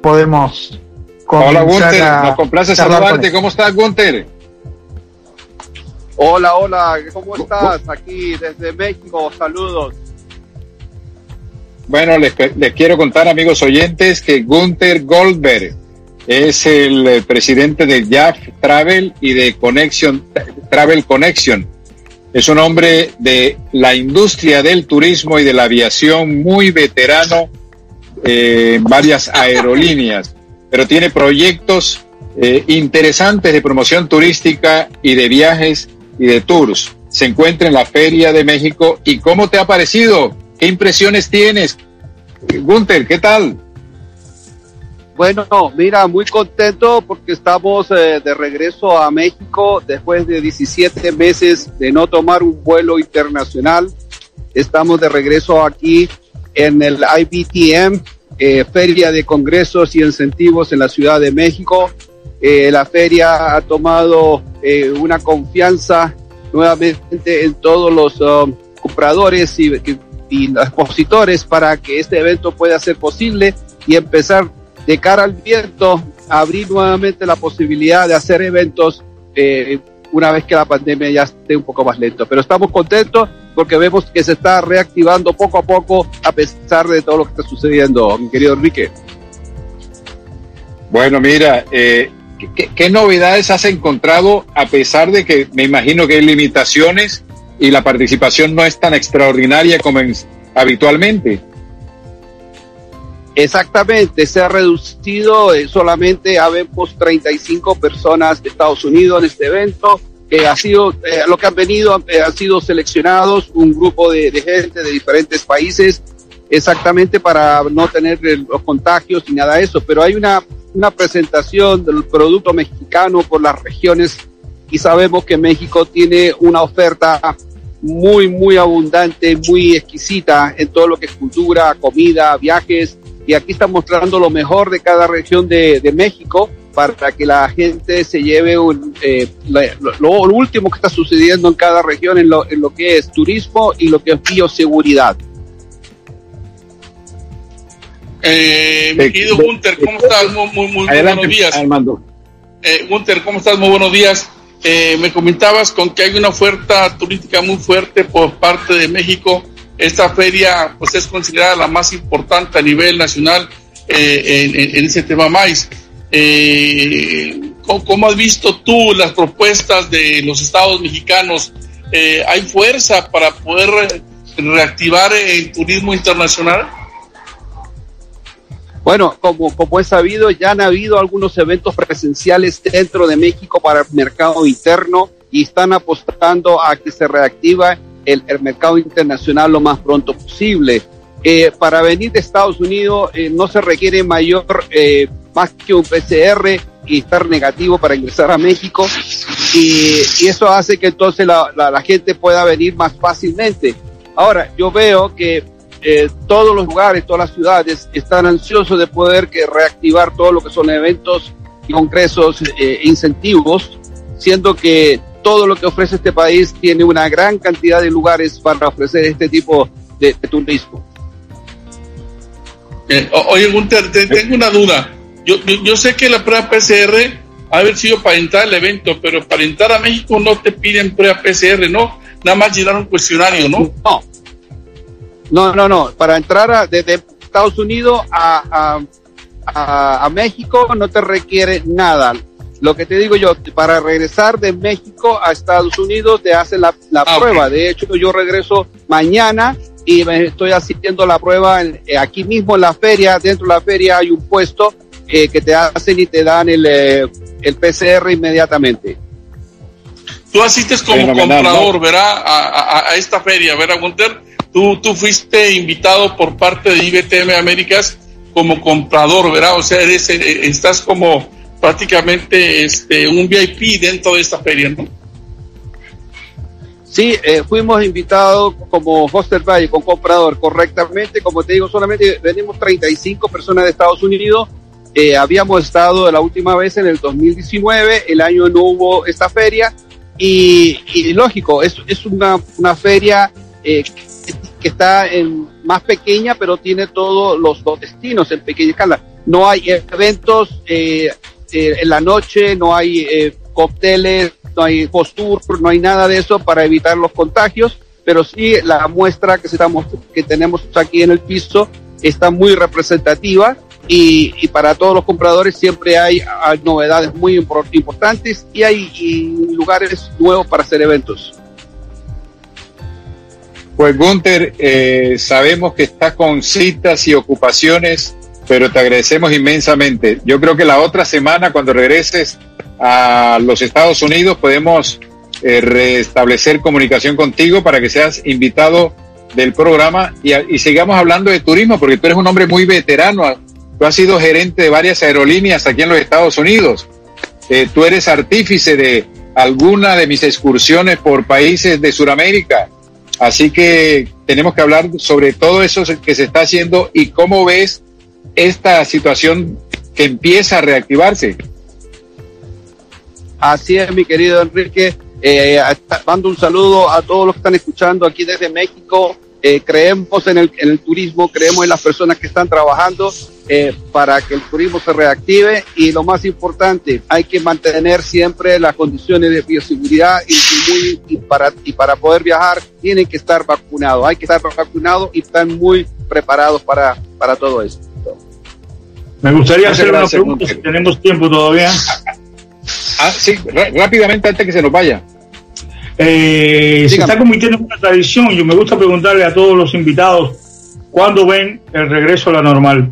podemos Hola Gunter, nos complace saludarte. ¿Cómo estás Gunter? Hola, hola, ¿cómo estás? Aquí desde México, saludos. Bueno, les, quiero contar, amigos oyentes, que Gunther Goldberg es el eh, presidente de JAF Travel y de Connection, Travel Connection. Es un hombre de la industria del turismo y de la aviación muy veterano eh, varias aerolíneas, pero tiene proyectos eh, interesantes de promoción turística y de viajes y de tours. Se encuentra en la Feria de México. ¿Y cómo te ha parecido? ¿Qué impresiones tienes? Gunther, ¿qué tal? Bueno, mira, muy contento porque estamos eh, de regreso a México después de 17 meses de no tomar un vuelo internacional. Estamos de regreso aquí en el IBTM, eh, Feria de Congresos y Incentivos en la Ciudad de México. Eh, la feria ha tomado una confianza nuevamente en todos los um, compradores y, y, expositores para que este evento pueda ser posible y empezar de cara al viento a abrir nuevamente la posibilidad de hacer eventos eh, una vez que la pandemia ya esté un poco más lento. Pero estamos contentos porque vemos que se está reactivando poco a poco a pesar de todo lo que está sucediendo, mi querido Enrique. Bueno, mira, eh, ¿Qué, novedades has encontrado a pesar de que me imagino que hay limitaciones y la participación no es tan extraordinaria como habitualmente? Exactamente, se ha reducido, eh, solamente habemos 35 personas de Estados Unidos en este evento. Que ha sido, eh, lo que han venido, eh, han sido seleccionados un grupo de, de, gente de diferentes países, exactamente para no tener los contagios ni nada de eso. Pero hay una una presentación del producto mexicano por las regiones y sabemos que México tiene una oferta muy, muy abundante, muy exquisita en todo lo que es cultura, comida, viajes. Y aquí está mostrando lo mejor de cada región de, de México para que la gente se lleve un, eh, lo, último que está sucediendo en cada región en lo, en lo que es turismo y lo que es bioseguridad. Eh, mi querido Gunter, ¿cómo estás? Muy, muy, muy buenos días. Eh, Gunter, ¿cómo estás? Muy buenos días. Eh, me comentabas con que hay una oferta turística muy fuerte por parte de México. Esta feria pues es considerada la más importante a nivel nacional eh, en, en, ese tema más. Eh, ¿cómo, ¿cómo, has visto tú las propuestas de los estados mexicanos? Eh, ¿Hay fuerza para poder reactivar el turismo internacional? Bueno, como, como es sabido, ya han habido algunos eventos presenciales dentro de México para el mercado interno y están apostando a que se reactiva el, el mercado internacional lo más pronto posible. Eh, para venir de Estados Unidos eh, no se requiere mayor, eh, más que un PCR y estar negativo para ingresar a México y, eso hace que entonces la, la, gente pueda venir más fácilmente. Ahora, yo veo que eh, todos los lugares, todas las ciudades están ansiosos de poder que reactivar todo lo que son eventos congresos, eh, incentivos, siendo que todo lo que ofrece este país tiene una gran cantidad de lugares para ofrecer este tipo de, de turismo. Eh, oye, Gunter, te, tengo una duda. Yo, yo, yo, sé que la prueba PCR ha haber sido para entrar al evento, pero para entrar a México no te piden prueba PCR, ¿no? Nada más llenar un cuestionario, ¿no? No, no, no, no. Para entrar a, desde Estados Unidos a, a, a, México no te requiere nada. Lo que te digo yo, para regresar de México a Estados Unidos te hacen la, la ah, prueba. Okay. De hecho, yo regreso mañana y me estoy haciendo la prueba en, eh, aquí mismo en la feria. Dentro de la feria hay un puesto eh, que te hacen y te dan el, eh, el PCR inmediatamente. Tú asistes como bueno, comprador, ¿verdad? A, a, a, esta feria, ¿verdad, Gunter? Tú, tú fuiste invitado por parte de IBTM Américas como comprador, ¿verdad? O sea, eres, eh, estás como prácticamente este, un VIP dentro de esta feria, ¿no? Sí, eh, fuimos invitados como Foster Valle, con comprador, correctamente. Como te digo, solamente venimos 35 personas de Estados Unidos. Eh, habíamos estado la última vez en el 2019, el año no hubo esta feria. Y, y lógico, es, es una, una feria eh, que está en más pequeña, pero tiene todos los, los destinos en pequeña escala. no hay eventos eh, eh, en la noche, no hay eh, cócteles, no hay postur, no hay nada de eso para evitar los contagios, pero sí la muestra que, estamos, que tenemos aquí en el piso está muy representativa y, para todos los compradores siempre hay, novedades muy importantes y hay lugares nuevos para hacer eventos. Pues Gunther, eh, sabemos que estás con citas y ocupaciones, pero te agradecemos inmensamente. Yo creo que la otra semana, cuando regreses a los Estados Unidos, podemos eh, restablecer comunicación contigo para que seas invitado del programa y, sigamos hablando de turismo, porque tú eres un hombre muy veterano. Tú has sido gerente de varias aerolíneas aquí en los Estados Unidos. Eh, tú eres artífice de alguna de mis excursiones por países de Sudamérica. Así que tenemos que hablar sobre todo eso que se está haciendo y cómo ves esta situación que empieza a reactivarse. Así es, mi querido Enrique. Eh, mando un saludo a todos los que están escuchando aquí desde México. Eh, creemos en el, en el, turismo, creemos en las personas que están trabajando eh, para que el turismo se reactive y lo más importante, hay que mantener siempre las condiciones de bioseguridad y, y, para, y para poder viajar tienen que estar vacunados, hay que estar vacunados y están muy preparados para, para todo esto. Me gustaría hacer una pregunta si tenemos tiempo todavía. Ah, sí, rápidamente antes que se nos vaya. Eh, se está convirtiendo en una tradición. Yo me gusta preguntarle a todos los invitados cuándo ven el regreso a la normal.